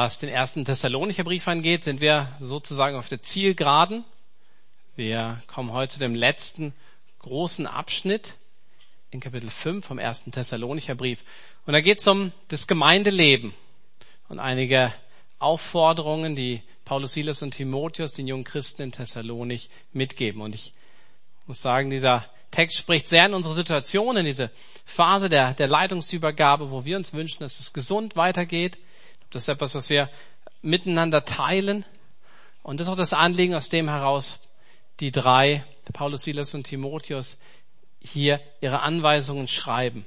Was den ersten Thessalonicher Brief angeht, sind wir sozusagen auf der Zielgeraden. Wir kommen heute zu dem letzten großen Abschnitt in Kapitel 5 vom ersten Thessalonicher Brief. Und da geht es um das Gemeindeleben und einige Aufforderungen, die Paulus, Silas und Timotheus den jungen Christen in Thessalonik mitgeben. Und ich muss sagen, dieser Text spricht sehr in unsere Situation, in diese Phase der, der Leitungsübergabe, wo wir uns wünschen, dass es gesund weitergeht, das ist etwas, was wir miteinander teilen. Und das ist auch das Anliegen, aus dem heraus die drei, Paulus, Silas und Timotheus, hier ihre Anweisungen schreiben.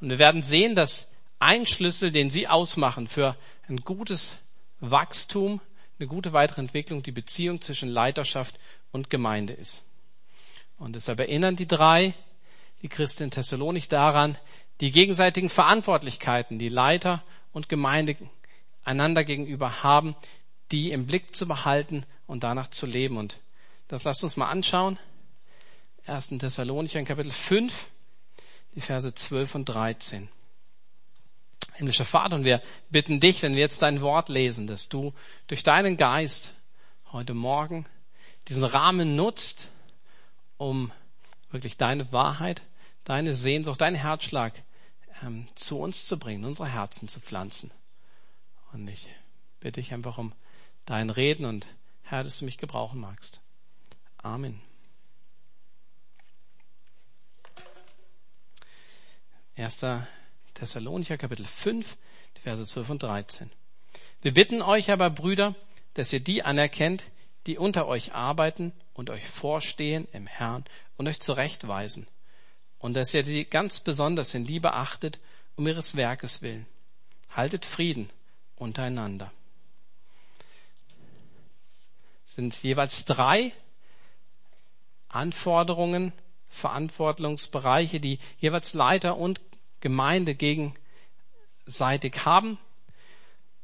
Und wir werden sehen, dass ein Schlüssel, den sie ausmachen für ein gutes Wachstum, eine gute weitere Entwicklung, die Beziehung zwischen Leiterschaft und Gemeinde ist. Und deshalb erinnern die drei, die Christen in Thessalonik daran, die gegenseitigen Verantwortlichkeiten, die Leiter und Gemeinde einander gegenüber haben, die im Blick zu behalten und danach zu leben. Und das lasst uns mal anschauen. 1. Thessalonicher Kapitel 5, die Verse 12 und 13. Himmlischer Vater, und wir bitten dich, wenn wir jetzt dein Wort lesen, dass du durch deinen Geist heute Morgen diesen Rahmen nutzt, um wirklich deine Wahrheit, deine Sehnsucht, deinen Herzschlag ähm, zu uns zu bringen, unsere Herzen zu pflanzen. Und ich bitte dich einfach um dein Reden und Herr, dass du mich gebrauchen magst. Amen. 1. Thessalonicher Kapitel 5, die Verse 12 und 13. Wir bitten euch aber, Brüder, dass ihr die anerkennt, die unter euch arbeiten und euch vorstehen im Herrn und euch zurechtweisen und dass ihr sie ganz besonders in Liebe achtet um ihres Werkes willen. Haltet Frieden untereinander. Es sind jeweils drei Anforderungen, Verantwortungsbereiche, die jeweils Leiter und Gemeinde gegenseitig haben.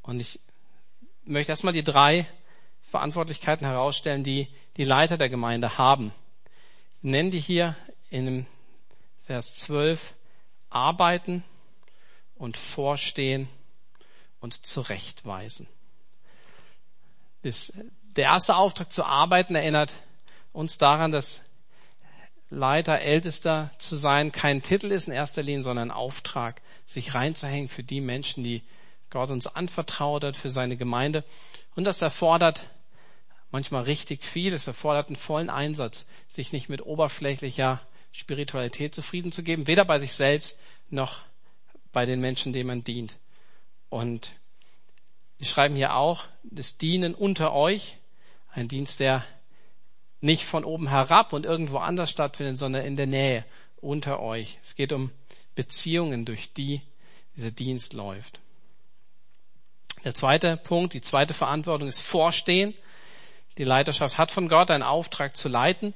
Und ich möchte erstmal die drei Verantwortlichkeiten herausstellen, die die Leiter der Gemeinde haben. Ich nenne die hier in dem Vers 12, arbeiten und vorstehen und zurechtweisen. Das, der erste Auftrag zu arbeiten erinnert uns daran, dass Leiter, Ältester zu sein kein Titel ist in erster Linie, sondern ein Auftrag, sich reinzuhängen für die Menschen, die Gott uns anvertraut hat, für seine Gemeinde. Und das erfordert manchmal richtig viel. Es erfordert einen vollen Einsatz, sich nicht mit oberflächlicher Spiritualität zufrieden zu geben, weder bei sich selbst noch bei den Menschen, denen man dient. Und wir schreiben hier auch, das Dienen unter euch, ein Dienst, der nicht von oben herab und irgendwo anders stattfindet, sondern in der Nähe unter euch. Es geht um Beziehungen, durch die dieser Dienst läuft. Der zweite Punkt, die zweite Verantwortung ist Vorstehen. Die Leiterschaft hat von Gott einen Auftrag zu leiten.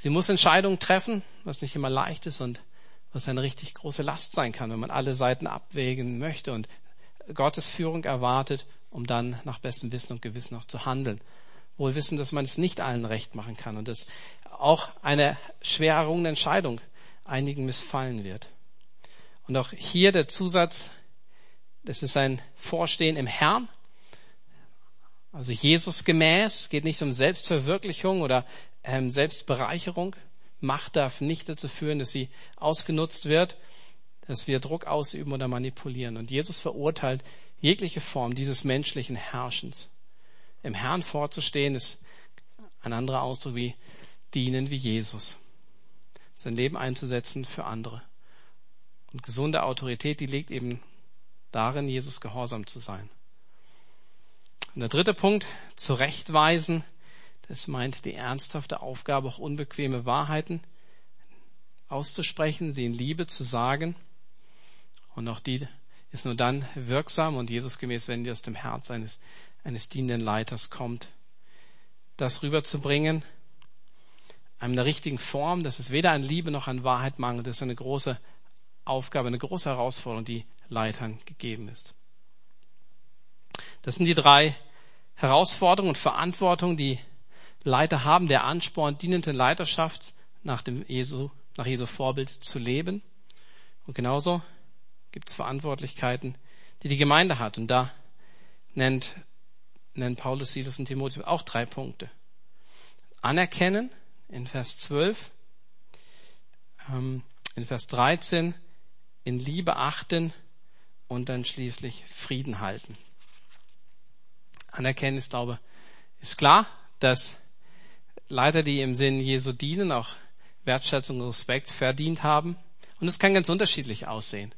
Sie muss Entscheidungen treffen, was nicht immer leicht ist und was eine richtig große Last sein kann, wenn man alle Seiten abwägen möchte und Gottes Führung erwartet, um dann nach bestem Wissen und Gewissen auch zu handeln. Wohl wissen, dass man es nicht allen recht machen kann und dass auch eine schwer errungene Entscheidung einigen missfallen wird. Und auch hier der Zusatz, das ist ein Vorstehen im Herrn, also Jesus gemäß, geht nicht um Selbstverwirklichung oder ähm, Selbstbereicherung. Macht darf nicht dazu führen, dass sie ausgenutzt wird, dass wir Druck ausüben oder manipulieren. Und Jesus verurteilt jegliche Form dieses menschlichen Herrschens. Im Herrn vorzustehen ist ein anderer Ausdruck wie dienen wie Jesus. Sein Leben einzusetzen für andere. Und gesunde Autorität, die liegt eben darin, Jesus gehorsam zu sein. Und der dritte Punkt, zurechtweisen. Das meint die ernsthafte Aufgabe, auch unbequeme Wahrheiten auszusprechen, sie in Liebe zu sagen. Und auch die ist nur dann wirksam und Jesus gemäß, wenn die aus dem Herz eines, eines dienenden Leiters kommt. Das rüberzubringen, einem der richtigen Form, dass es weder an Liebe noch an Wahrheit mangelt, das ist eine große Aufgabe, eine große Herausforderung, die Leitern gegeben ist. Das sind die drei Herausforderungen und Verantwortung, die Leiter haben, der Ansporn, dienende Leiterschaft nach dem Jesu, nach Jesu Vorbild zu leben. Und genauso gibt es Verantwortlichkeiten, die die Gemeinde hat. Und da nennt, nennt Paulus Silas und Timotheus auch drei Punkte. Anerkennen in Vers 12, ähm, in Vers 13, in Liebe achten und dann schließlich Frieden halten. Anerkennen ist, glaube ist klar, dass Leiter, die im Sinn Jesu dienen, auch Wertschätzung und Respekt verdient haben. Und es kann ganz unterschiedlich aussehen.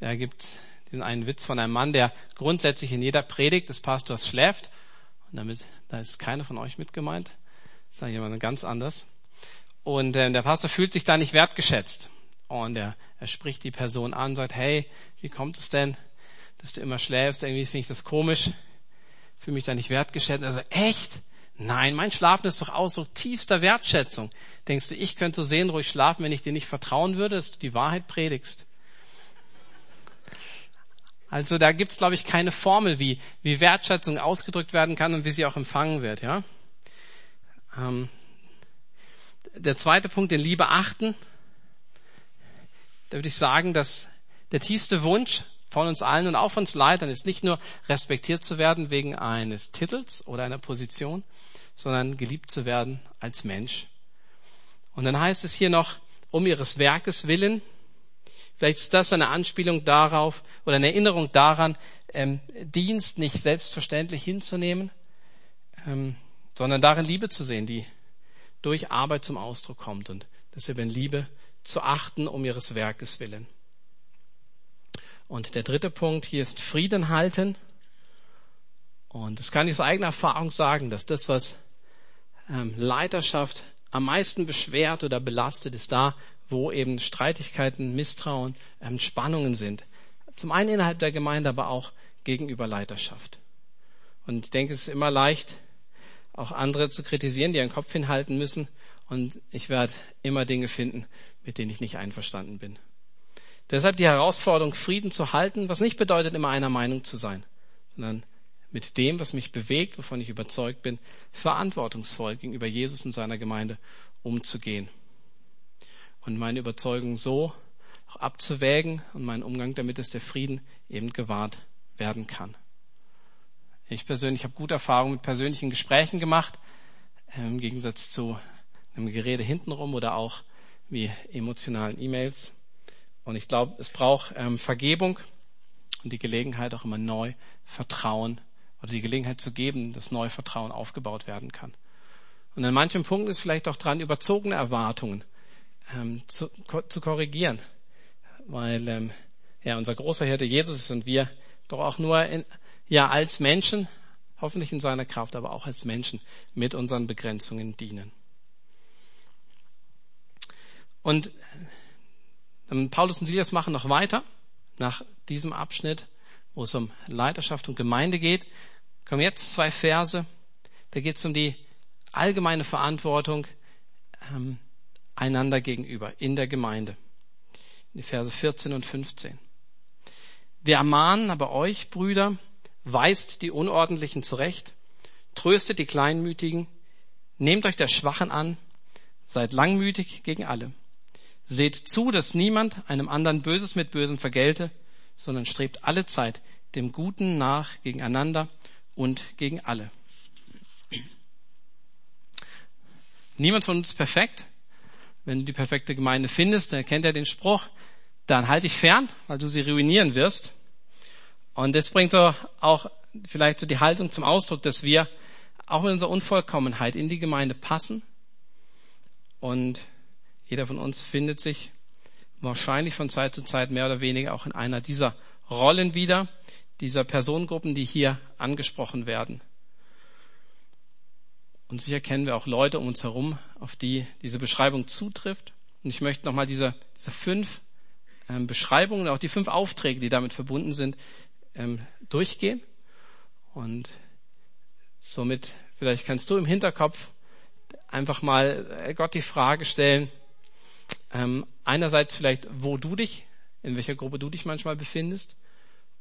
Da gibt diesen einen Witz von einem Mann, der grundsätzlich in jeder Predigt des Pastors schläft. Und damit, da ist keiner von euch mit gemeint. Das ich immer ganz anders. Und äh, der Pastor fühlt sich da nicht wertgeschätzt. Und er, er spricht die Person an, sagt, hey, wie kommt es denn, dass du immer schläfst? Irgendwie finde ich das komisch. Fühle mich da nicht wertgeschätzt. Also echt? Nein, mein Schlafen ist doch Ausdruck tiefster Wertschätzung. Denkst du, ich könnte so seelenruhig schlafen, wenn ich dir nicht vertrauen würde, dass du die Wahrheit predigst? Also da gibt's, glaube ich, keine Formel, wie, wie Wertschätzung ausgedrückt werden kann und wie sie auch empfangen wird. Ja? Ähm, der zweite Punkt, den Liebe achten. Da würde ich sagen, dass der tiefste Wunsch von uns allen und auch von uns Leitern ist nicht nur respektiert zu werden wegen eines Titels oder einer Position, sondern geliebt zu werden als Mensch. Und dann heißt es hier noch, um ihres Werkes willen, vielleicht ist das eine Anspielung darauf oder eine Erinnerung daran, ähm, Dienst nicht selbstverständlich hinzunehmen, ähm, sondern darin Liebe zu sehen, die durch Arbeit zum Ausdruck kommt und deshalb in Liebe zu achten um ihres Werkes willen. Und der dritte Punkt hier ist Frieden halten. Und das kann ich aus eigener Erfahrung sagen, dass das, was ähm, Leiterschaft am meisten beschwert oder belastet, ist da, wo eben Streitigkeiten, Misstrauen, ähm, Spannungen sind. Zum einen innerhalb der Gemeinde, aber auch gegenüber Leiterschaft. Und ich denke, es ist immer leicht, auch andere zu kritisieren, die einen Kopf hinhalten müssen. Und ich werde immer Dinge finden, mit denen ich nicht einverstanden bin. Deshalb die Herausforderung, Frieden zu halten, was nicht bedeutet, immer einer Meinung zu sein, sondern mit dem, was mich bewegt, wovon ich überzeugt bin, verantwortungsvoll gegenüber Jesus und seiner Gemeinde umzugehen. Und meine Überzeugung so auch abzuwägen und meinen Umgang damit, dass der Frieden eben gewahrt werden kann. Ich persönlich habe gute Erfahrungen mit persönlichen Gesprächen gemacht, im Gegensatz zu einem Gerede hintenrum oder auch wie emotionalen E-Mails. Und ich glaube, es braucht ähm, Vergebung und die Gelegenheit auch immer neu Vertrauen oder die Gelegenheit zu geben, dass neu Vertrauen aufgebaut werden kann. Und an manchen Punkten ist vielleicht auch dran, überzogene Erwartungen ähm, zu, ko zu korrigieren. Weil ähm, ja, unser großer Hirte Jesus ist und wir doch auch nur in, ja, als Menschen, hoffentlich in seiner Kraft, aber auch als Menschen mit unseren Begrenzungen dienen. Und Paulus und Silas machen noch weiter. Nach diesem Abschnitt, wo es um Leiterschaft und Gemeinde geht, kommen jetzt zwei Verse. Da geht es um die allgemeine Verantwortung ähm, einander gegenüber in der Gemeinde. Die Verse 14 und 15. Wir ermahnen aber euch, Brüder, weist die Unordentlichen zurecht, tröstet die Kleinmütigen, nehmt euch der Schwachen an, seid langmütig gegen alle. Seht zu, dass niemand einem anderen Böses mit Bösem vergelte, sondern strebt alle Zeit dem Guten nach gegeneinander und gegen alle. Niemand von uns ist perfekt. Wenn du die perfekte Gemeinde findest, dann kennt er den Spruch, dann halt dich fern, weil du sie ruinieren wirst. Und das bringt so auch vielleicht so die Haltung zum Ausdruck, dass wir auch mit unserer Unvollkommenheit in die Gemeinde passen und jeder von uns findet sich wahrscheinlich von Zeit zu Zeit mehr oder weniger auch in einer dieser Rollen wieder, dieser Personengruppen, die hier angesprochen werden. Und sicher kennen wir auch Leute um uns herum, auf die diese Beschreibung zutrifft. Und ich möchte nochmal diese, diese fünf ähm, Beschreibungen, auch die fünf Aufträge, die damit verbunden sind, ähm, durchgehen. Und somit, vielleicht kannst du im Hinterkopf einfach mal äh, Gott die Frage stellen, ähm, einerseits vielleicht, wo du dich, in welcher Gruppe du dich manchmal befindest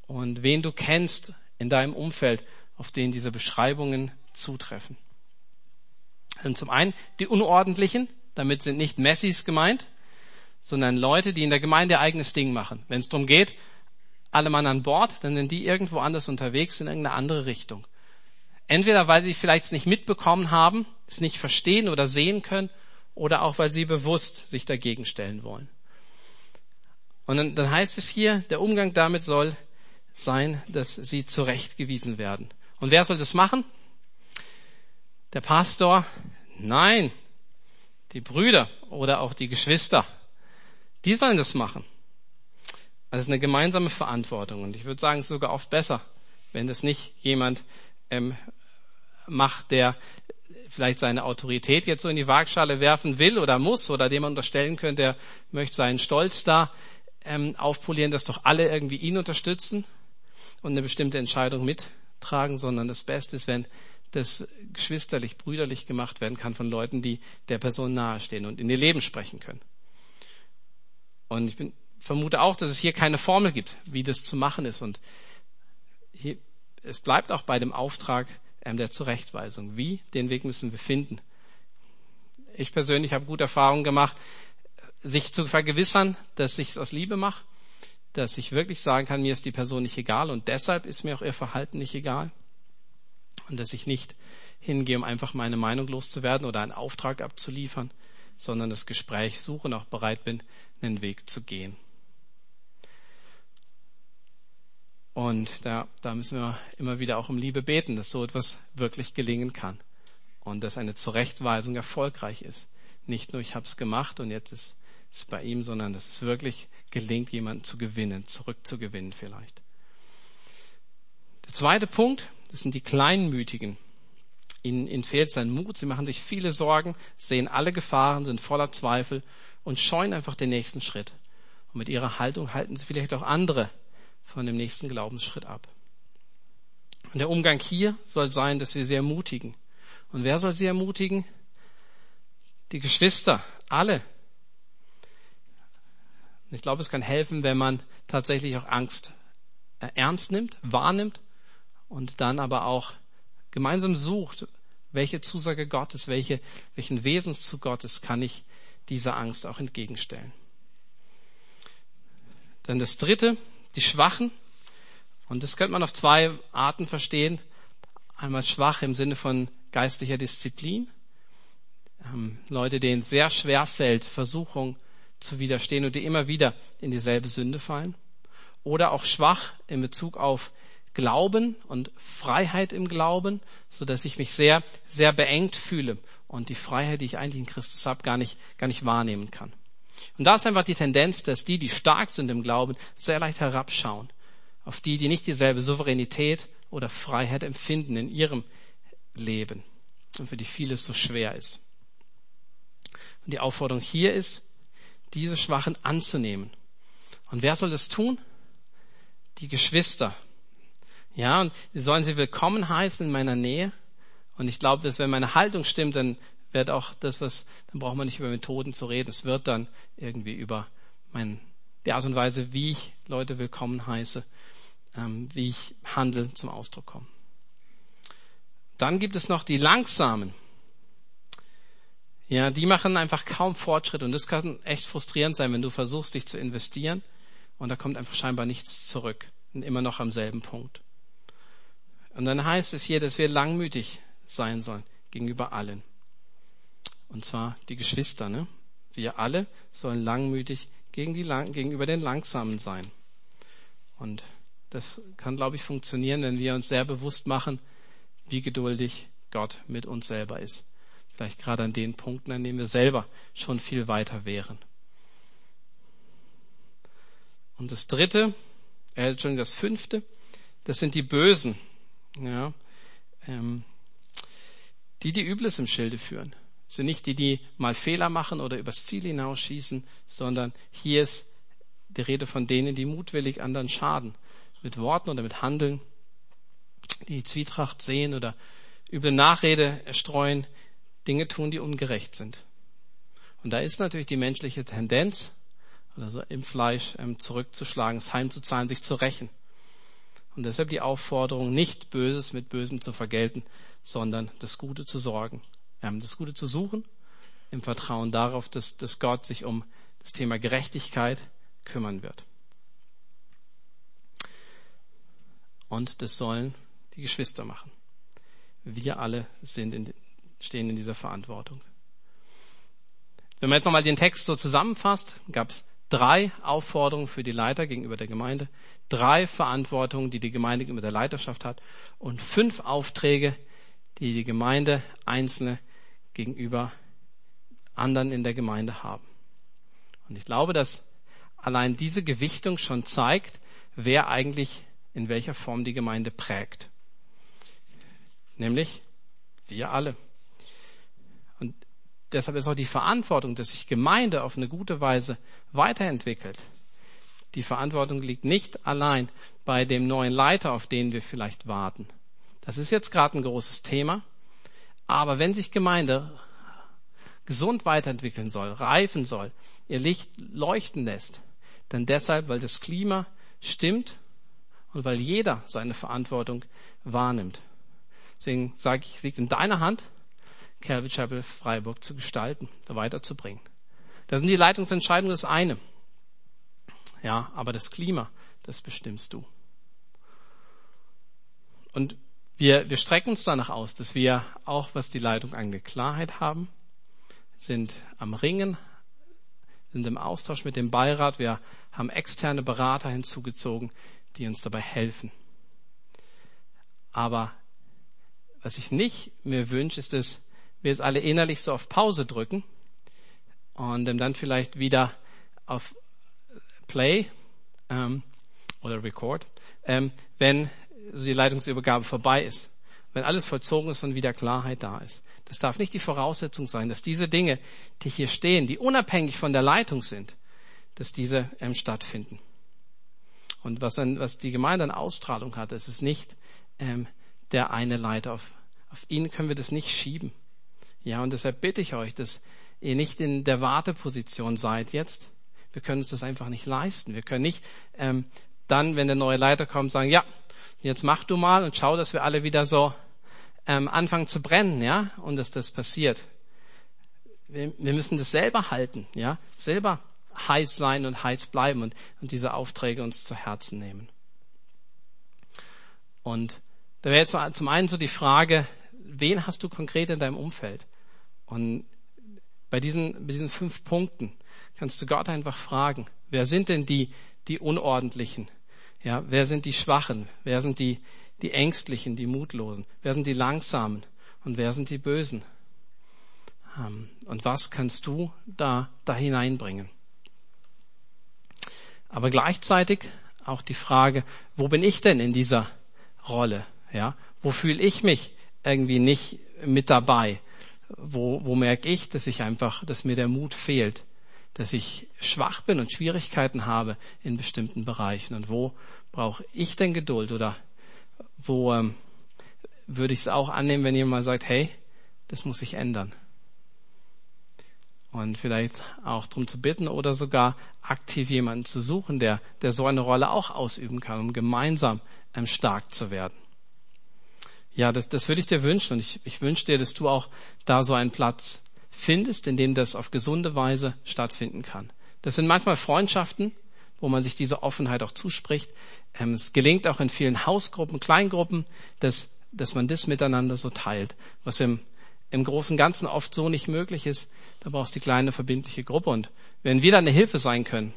und wen du kennst in deinem Umfeld, auf den diese Beschreibungen zutreffen. Und zum einen die Unordentlichen, damit sind nicht Messis gemeint, sondern Leute, die in der Gemeinde ihr eigenes Ding machen. Wenn es darum geht, alle Mann an Bord, dann sind die irgendwo anders unterwegs in irgendeine andere Richtung. Entweder weil sie vielleicht es nicht mitbekommen haben, es nicht verstehen oder sehen können, oder auch weil sie bewusst sich dagegen stellen wollen. Und dann, dann heißt es hier, der Umgang damit soll sein, dass sie zurechtgewiesen werden. Und wer soll das machen? Der Pastor? Nein, die Brüder oder auch die Geschwister. Die sollen das machen. Das ist eine gemeinsame Verantwortung. Und ich würde sagen, es ist sogar oft besser, wenn das nicht jemand ähm, macht, der vielleicht seine Autorität jetzt so in die Waagschale werfen will oder muss oder dem man unterstellen könnte, er möchte seinen Stolz da ähm, aufpolieren, dass doch alle irgendwie ihn unterstützen und eine bestimmte Entscheidung mittragen, sondern das Beste ist, wenn das geschwisterlich, brüderlich gemacht werden kann von Leuten, die der Person nahestehen und in ihr Leben sprechen können. Und ich bin, vermute auch, dass es hier keine Formel gibt, wie das zu machen ist. Und hier, es bleibt auch bei dem Auftrag ähm, der Zurechtweisung. Wie? Den Weg müssen wir finden. Ich persönlich habe gute Erfahrungen gemacht, sich zu vergewissern, dass ich es aus Liebe mache, dass ich wirklich sagen kann, mir ist die Person nicht egal und deshalb ist mir auch ihr Verhalten nicht egal und dass ich nicht hingehe, um einfach meine Meinung loszuwerden oder einen Auftrag abzuliefern, sondern das Gespräch suche und auch bereit bin, einen Weg zu gehen. Und da, da müssen wir immer wieder auch um Liebe beten, dass so etwas wirklich gelingen kann. Und dass eine Zurechtweisung erfolgreich ist. Nicht nur, ich habe es gemacht und jetzt ist es bei ihm, sondern dass es wirklich gelingt, jemanden zu gewinnen, zurückzugewinnen vielleicht. Der zweite Punkt, das sind die Kleinmütigen. Ihnen, ihnen fehlt sein Mut, sie machen sich viele Sorgen, sehen alle Gefahren, sind voller Zweifel und scheuen einfach den nächsten Schritt. Und mit ihrer Haltung halten sie vielleicht auch andere von dem nächsten Glaubensschritt ab. Und der Umgang hier soll sein, dass wir sie ermutigen. Und wer soll sie ermutigen? Die Geschwister, alle. Ich glaube, es kann helfen, wenn man tatsächlich auch Angst äh, ernst nimmt, wahrnimmt und dann aber auch gemeinsam sucht, welche Zusage Gottes, welche, welchen Wesenszug Gottes kann ich dieser Angst auch entgegenstellen. Dann das dritte, die Schwachen. Und das könnte man auf zwei Arten verstehen. Einmal schwach im Sinne von geistlicher Disziplin. Ähm, Leute, denen sehr schwer fällt, Versuchung zu widerstehen und die immer wieder in dieselbe Sünde fallen. Oder auch schwach in Bezug auf Glauben und Freiheit im Glauben, so dass ich mich sehr, sehr beengt fühle und die Freiheit, die ich eigentlich in Christus habe, gar nicht, gar nicht wahrnehmen kann. Und da ist einfach die Tendenz, dass die, die stark sind im Glauben, sehr leicht herabschauen auf die, die nicht dieselbe Souveränität oder Freiheit empfinden in ihrem Leben und für die vieles so schwer ist. Und die Aufforderung hier ist, diese Schwachen anzunehmen. Und wer soll das tun? Die Geschwister. Ja, und sie sollen sie willkommen heißen in meiner Nähe. Und ich glaube, dass wenn meine Haltung stimmt, dann wird auch das, was, dann braucht man nicht über Methoden zu reden. Es wird dann irgendwie über mein, die Art und Weise, wie ich Leute willkommen heiße, ähm, wie ich handle, zum Ausdruck kommen. Dann gibt es noch die Langsamen. Ja, die machen einfach kaum Fortschritt und das kann echt frustrierend sein, wenn du versuchst, dich zu investieren und da kommt einfach scheinbar nichts zurück und immer noch am selben Punkt. Und dann heißt es hier, dass wir langmütig sein sollen gegenüber allen. Und zwar die Geschwister, ne? Wir alle sollen langmütig gegen die, gegenüber den Langsamen sein. Und das kann, glaube ich, funktionieren, wenn wir uns sehr bewusst machen, wie geduldig Gott mit uns selber ist. Vielleicht gerade an den Punkten, an denen wir selber schon viel weiter wären. Und das dritte, äh, Entschuldigung, das fünfte, das sind die Bösen, ja, ähm, die die Übles im Schilde führen sind nicht die, die mal Fehler machen oder übers Ziel hinausschießen, sondern hier ist die Rede von denen, die mutwillig anderen schaden. Mit Worten oder mit Handeln, die Zwietracht sehen oder üble Nachrede erstreuen, Dinge tun, die ungerecht sind. Und da ist natürlich die menschliche Tendenz, also im Fleisch ähm, zurückzuschlagen, es heimzuzahlen, sich zu rächen. Und deshalb die Aufforderung, nicht Böses mit Bösem zu vergelten, sondern das Gute zu sorgen das Gute zu suchen, im Vertrauen darauf, dass, dass Gott sich um das Thema Gerechtigkeit kümmern wird. Und das sollen die Geschwister machen. Wir alle sind in, stehen in dieser Verantwortung. Wenn man jetzt nochmal den Text so zusammenfasst, gab es drei Aufforderungen für die Leiter gegenüber der Gemeinde, drei Verantwortungen, die die Gemeinde gegenüber der Leiterschaft hat und fünf Aufträge, die die Gemeinde Einzelne gegenüber anderen in der Gemeinde haben. Und ich glaube, dass allein diese Gewichtung schon zeigt, wer eigentlich in welcher Form die Gemeinde prägt. Nämlich wir alle. Und deshalb ist auch die Verantwortung, dass sich Gemeinde auf eine gute Weise weiterentwickelt. Die Verantwortung liegt nicht allein bei dem neuen Leiter, auf den wir vielleicht warten. Das ist jetzt gerade ein großes Thema. Aber wenn sich Gemeinde gesund weiterentwickeln soll, reifen soll, ihr Licht leuchten lässt, dann deshalb, weil das Klima stimmt und weil jeder seine Verantwortung wahrnimmt. Deswegen sage ich, liegt in deiner Hand, Calvary Chapel Freiburg zu gestalten, da weiterzubringen. Da sind die Leitungsentscheidungen das eine. Ja, aber das Klima, das bestimmst du. Und wir, wir strecken uns danach aus, dass wir auch, was die Leitung angeht, Klarheit haben, sind am Ringen, sind im Austausch mit dem Beirat. Wir haben externe Berater hinzugezogen, die uns dabei helfen. Aber was ich nicht mir wünsche, ist, dass wir es alle innerlich so auf Pause drücken und dann vielleicht wieder auf Play ähm, oder Record, ähm, wenn so die Leitungsübergabe vorbei ist. Wenn alles vollzogen ist und wieder Klarheit da ist. Das darf nicht die Voraussetzung sein, dass diese Dinge, die hier stehen, die unabhängig von der Leitung sind, dass diese ähm, stattfinden. Und was, dann, was die Gemeinde an Ausstrahlung hat, das ist nicht ähm, der eine Leiter. Auf, auf ihn können wir das nicht schieben. Ja, und deshalb bitte ich euch, dass ihr nicht in der Warteposition seid jetzt. Wir können uns das einfach nicht leisten. Wir können nicht ähm, dann, wenn der neue Leiter kommt, sagen, ja, jetzt mach du mal und schau, dass wir alle wieder so ähm, anfangen zu brennen, ja, und dass das passiert. Wir, wir müssen das selber halten, ja, selber heiß sein und heiß bleiben und, und diese Aufträge uns zu Herzen nehmen. Und da wäre jetzt zum einen so die Frage, wen hast du konkret in deinem Umfeld? Und bei diesen, bei diesen fünf Punkten kannst du Gott einfach fragen, wer sind denn die, die Unordentlichen? Ja, wer sind die Schwachen? Wer sind die, die Ängstlichen, die Mutlosen? Wer sind die Langsamen? Und wer sind die Bösen? Ähm, und was kannst du da, da hineinbringen? Aber gleichzeitig auch die Frage, wo bin ich denn in dieser Rolle? Ja, wo fühle ich mich irgendwie nicht mit dabei? Wo, wo merke ich, dass ich einfach, dass mir der Mut fehlt? Dass ich schwach bin und Schwierigkeiten habe in bestimmten Bereichen? Und wo brauche ich denn Geduld oder wo ähm, würde ich es auch annehmen, wenn jemand sagt, hey, das muss sich ändern. Und vielleicht auch darum zu bitten oder sogar aktiv jemanden zu suchen, der, der so eine Rolle auch ausüben kann, um gemeinsam ähm, stark zu werden. Ja, das, das würde ich dir wünschen und ich, ich wünsche dir, dass du auch da so einen Platz findest, in dem das auf gesunde Weise stattfinden kann. Das sind manchmal Freundschaften, wo man sich diese Offenheit auch zuspricht. Ähm, es gelingt auch in vielen Hausgruppen, Kleingruppen, dass, dass man das miteinander so teilt, was im, im Großen Ganzen oft so nicht möglich ist. Da brauchst du die kleine verbindliche Gruppe. Und wenn wir dann eine Hilfe sein können,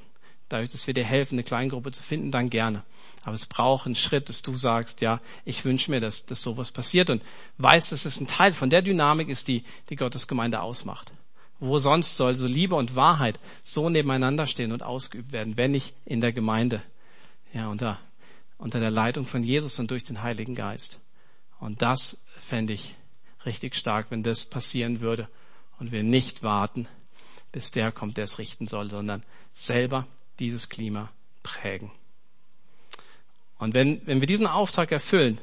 dadurch, dass wir dir helfen, eine Kleingruppe zu finden, dann gerne. Aber es braucht einen Schritt, dass du sagst, ja, ich wünsche mir, dass, dass sowas passiert und weißt, dass es ein Teil von der Dynamik ist, die, die Gottes Gemeinde ausmacht. Wo sonst soll so Liebe und Wahrheit so nebeneinander stehen und ausgeübt werden, wenn nicht in der Gemeinde, ja, unter, unter der Leitung von Jesus und durch den Heiligen Geist. Und das fände ich richtig stark, wenn das passieren würde und wir nicht warten, bis der kommt, der es richten soll, sondern selber dieses Klima prägen. Und wenn, wenn wir diesen Auftrag erfüllen,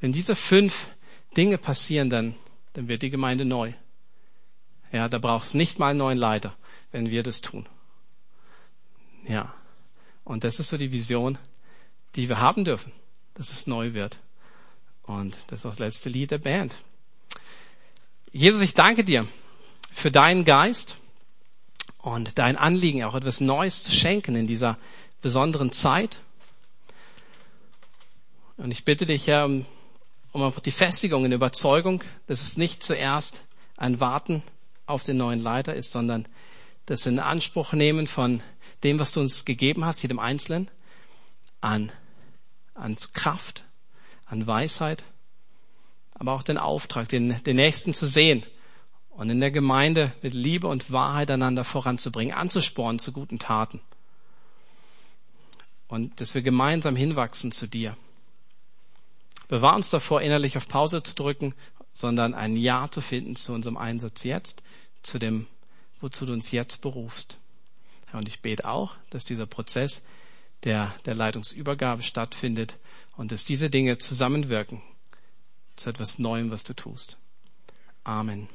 wenn diese fünf Dinge passieren, dann, dann wird die Gemeinde neu. Ja, da brauchst nicht mal einen neuen Leiter, wenn wir das tun. Ja. Und das ist so die Vision, die wir haben dürfen, dass es neu wird. Und das ist das letzte Lied der Band. Jesus, ich danke dir für deinen Geist und dein Anliegen, auch etwas Neues zu schenken in dieser besonderen Zeit. Und ich bitte dich, um, um einfach die Festigung in Überzeugung, dass es nicht zuerst ein Warten auf den neuen Leiter ist, sondern das in Anspruch nehmen von dem, was du uns gegeben hast, jedem Einzelnen, an, an Kraft, an Weisheit, aber auch den Auftrag, den, den Nächsten zu sehen und in der Gemeinde mit Liebe und Wahrheit einander voranzubringen, anzuspornen zu guten Taten. Und dass wir gemeinsam hinwachsen zu dir. Bewahr uns davor, innerlich auf Pause zu drücken, sondern ein Ja zu finden zu unserem Einsatz jetzt, zu dem, wozu du uns jetzt berufst. und ich bete auch, dass dieser Prozess der, der Leitungsübergabe stattfindet und dass diese Dinge zusammenwirken zu etwas Neuem, was du tust. Amen.